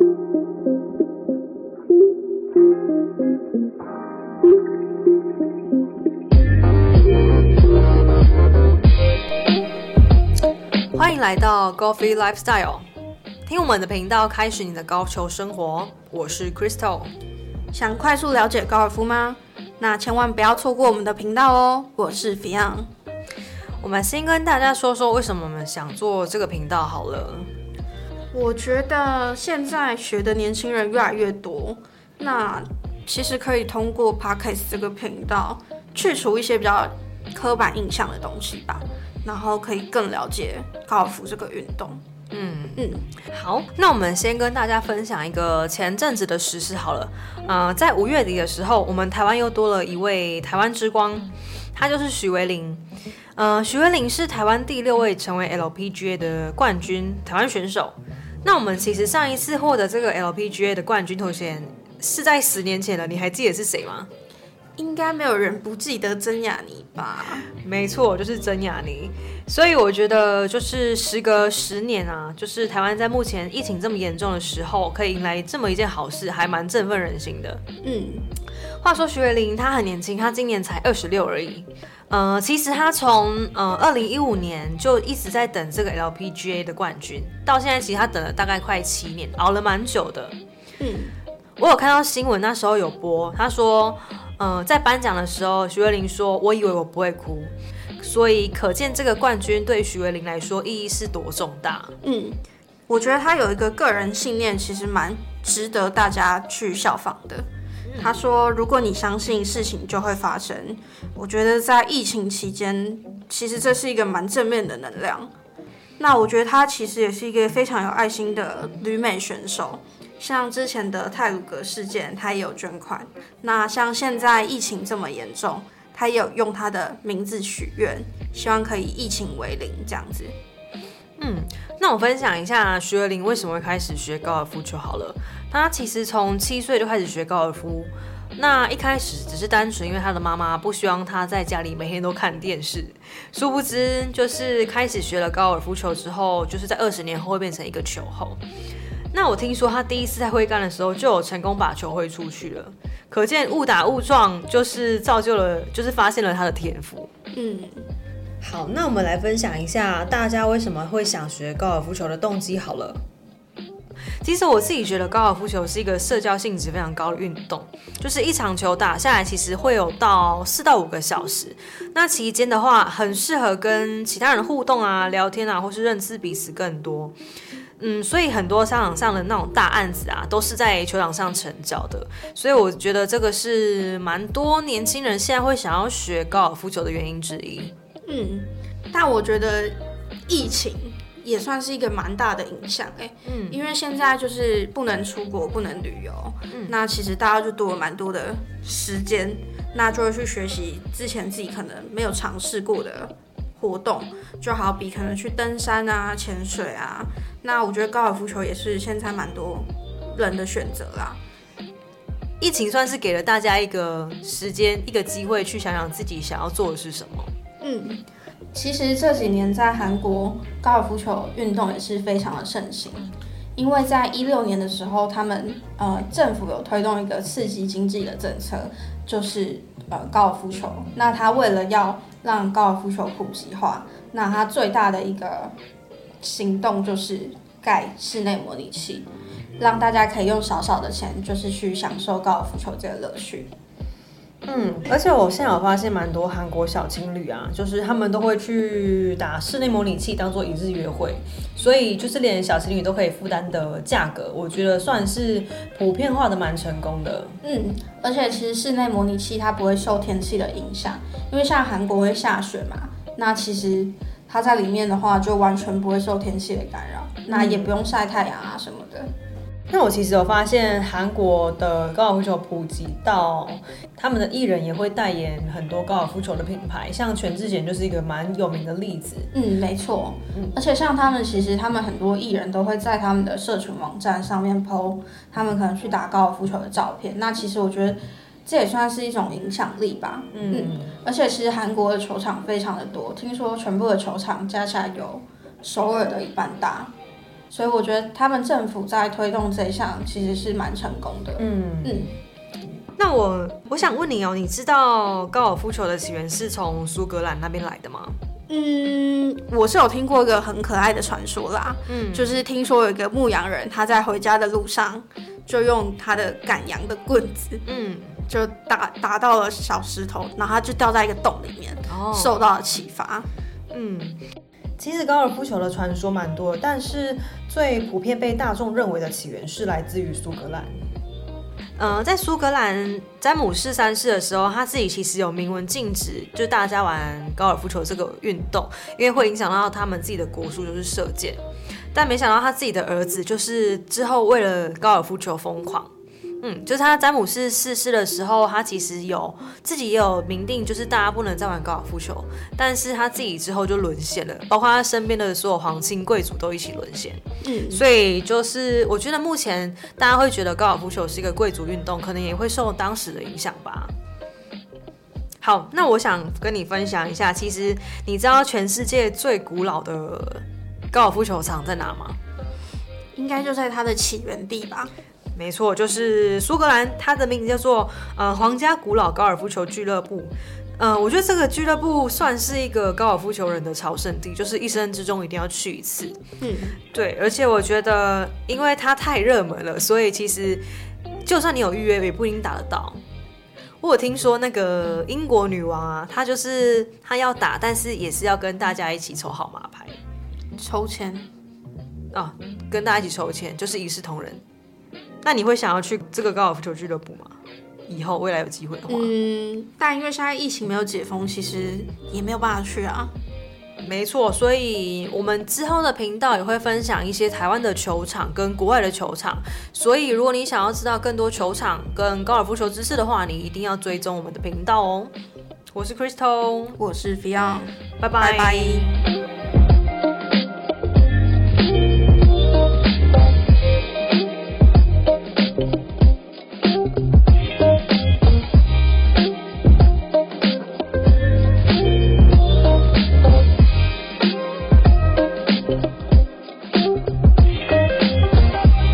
欢迎来到 Golfy Lifestyle，听我们的频道，开始你的高球生活。我是 Crystal。想快速了解高尔夫吗？那千万不要错过我们的频道哦。我是 Fion。我们先跟大家说说为什么我们想做这个频道好了。我觉得现在学的年轻人越来越多，那其实可以通过 Podcast 这个频道去除一些比较刻板印象的东西吧，然后可以更了解高尔夫这个运动。嗯嗯，好，那我们先跟大家分享一个前阵子的实事好了。呃，在五月底的时候，我们台湾又多了一位台湾之光，他就是许维林。呃，许维林是台湾第六位成为 LPGA 的冠军台湾选手。那我们其实上一次获得这个 LPGA 的冠军头衔是在十年前了，你还记得是谁吗？应该没有人不记得曾雅妮吧？没错，就是曾雅妮。所以我觉得，就是时隔十年啊，就是台湾在目前疫情这么严重的时候，可以迎来这么一件好事，还蛮振奋人心的。嗯，话说徐伟林他很年轻，他今年才二十六而已。呃，其实他从呃二零一五年就一直在等这个 LPGA 的冠军，到现在其实他等了大概快七年，熬了蛮久的。嗯，我有看到新闻，那时候有播，他说。呃，在颁奖的时候，徐慧玲说：“我以为我不会哭。”所以可见这个冠军对徐慧玲来说意义是多重大。嗯，我觉得他有一个个人信念，其实蛮值得大家去效仿的。他说：“如果你相信事情就会发生。”我觉得在疫情期间，其实这是一个蛮正面的能量。那我觉得他其实也是一个非常有爱心的旅美选手。像之前的泰鲁格事件，他也有捐款。那像现在疫情这么严重，他也有用他的名字许愿，希望可以疫情为零这样子。嗯，那我分享一下徐若琳为什么会开始学高尔夫球好了。他其实从七岁就开始学高尔夫，那一开始只是单纯因为他的妈妈不希望他在家里每天都看电视。殊不知，就是开始学了高尔夫球之后，就是在二十年后会变成一个球后。那我听说他第一次在挥杆的时候就有成功把球挥出去了，可见误打误撞就是造就了，就是发现了他的天赋。嗯，好，那我们来分享一下大家为什么会想学高尔夫球的动机好了。其实我自己觉得高尔夫球是一个社交性质非常高的运动，就是一场球打下来其实会有到四到五个小时，那期间的话很适合跟其他人互动啊、聊天啊，或是认识彼此更多。嗯，所以很多商场上的那种大案子啊，都是在球场上成交的。所以我觉得这个是蛮多年轻人现在会想要学高尔夫球的原因之一。嗯，但我觉得疫情也算是一个蛮大的影响哎。嗯，因为现在就是不能出国，不能旅游。嗯，那其实大家就多了蛮多的时间，那就会去学习之前自己可能没有尝试过的。活动就好比可能去登山啊、潜水啊，那我觉得高尔夫球也是现在蛮多人的选择啦。疫情算是给了大家一个时间、一个机会去想想自己想要做的是什么。嗯，其实这几年在韩国高尔夫球运动也是非常的盛行，因为在一六年的时候，他们呃政府有推动一个刺激经济的政策，就是呃高尔夫球。那他为了要让高尔夫球普及化，那他最大的一个行动就是盖室内模拟器，让大家可以用少少的钱，就是去享受高尔夫球这个乐趣。嗯，而且我现在有发现蛮多韩国小情侣啊，就是他们都会去打室内模拟器当做一日约会，所以就是连小情侣都可以负担的价格，我觉得算是普遍化的蛮成功的。嗯，而且其实室内模拟器它不会受天气的影响，因为像韩国会下雪嘛，那其实它在里面的话就完全不会受天气的干扰，那也不用晒太阳啊什么的。那我其实有发现，韩国的高尔夫球普及到他们的艺人也会代言很多高尔夫球的品牌，像全智贤就是一个蛮有名的例子。嗯，没错。嗯，而且像他们，其实他们很多艺人都会在他们的社群网站上面 PO 他们可能去打高尔夫球的照片。那其实我觉得这也算是一种影响力吧。嗯，而且其实韩国的球场非常的多，听说全部的球场加起来有首尔的一半大。所以我觉得他们政府在推动这一项其实是蛮成功的。嗯，嗯，那我我想问你哦，你知道高尔夫球的起源是从苏格兰那边来的吗？嗯，我是有听过一个很可爱的传说啦，嗯，就是听说有一个牧羊人，他在回家的路上就用他的赶羊的棍子，嗯，就打打到了小石头，然后他就掉在一个洞里面，哦受到了启发。嗯，其实高尔夫球的传说蛮多，但是最普遍被大众认为的起源是来自于苏格兰。呃，在苏格兰詹姆士三世的时候，他自己其实有明文禁止，就大家玩高尔夫球这个运动，因为会影响到他们自己的国术，就是射箭。但没想到他自己的儿子，就是之后为了高尔夫球疯狂。嗯，就是他詹姆斯逝世的时候，他其实有自己也有明定，就是大家不能再玩高尔夫球，但是他自己之后就沦陷了，包括他身边的所有皇亲贵族都一起沦陷。嗯，所以就是我觉得目前大家会觉得高尔夫球是一个贵族运动，可能也会受当时的影响吧。好，那我想跟你分享一下，其实你知道全世界最古老的高尔夫球场在哪吗？应该就在它的起源地吧。没错，就是苏格兰，它的名字叫做呃皇家古老高尔夫球俱乐部。呃，我觉得这个俱乐部算是一个高尔夫球人的朝圣地，就是一生之中一定要去一次。嗯，对，而且我觉得，因为它太热门了，所以其实就算你有预约，也不一定打得到。我有听说那个英国女王啊，她就是她要打，但是也是要跟大家一起抽号码牌抽签。啊，跟大家一起抽签，就是一视同仁。那你会想要去这个高尔夫球俱乐部吗？以后未来有机会的话，嗯，但因为现在疫情没有解封，其实也没有办法去啊。没错，所以我们之后的频道也会分享一些台湾的球场跟国外的球场。所以如果你想要知道更多球场跟高尔夫球知识的话，你一定要追踪我们的频道哦。我是 Crystal，我是 Fion，拜拜拜拜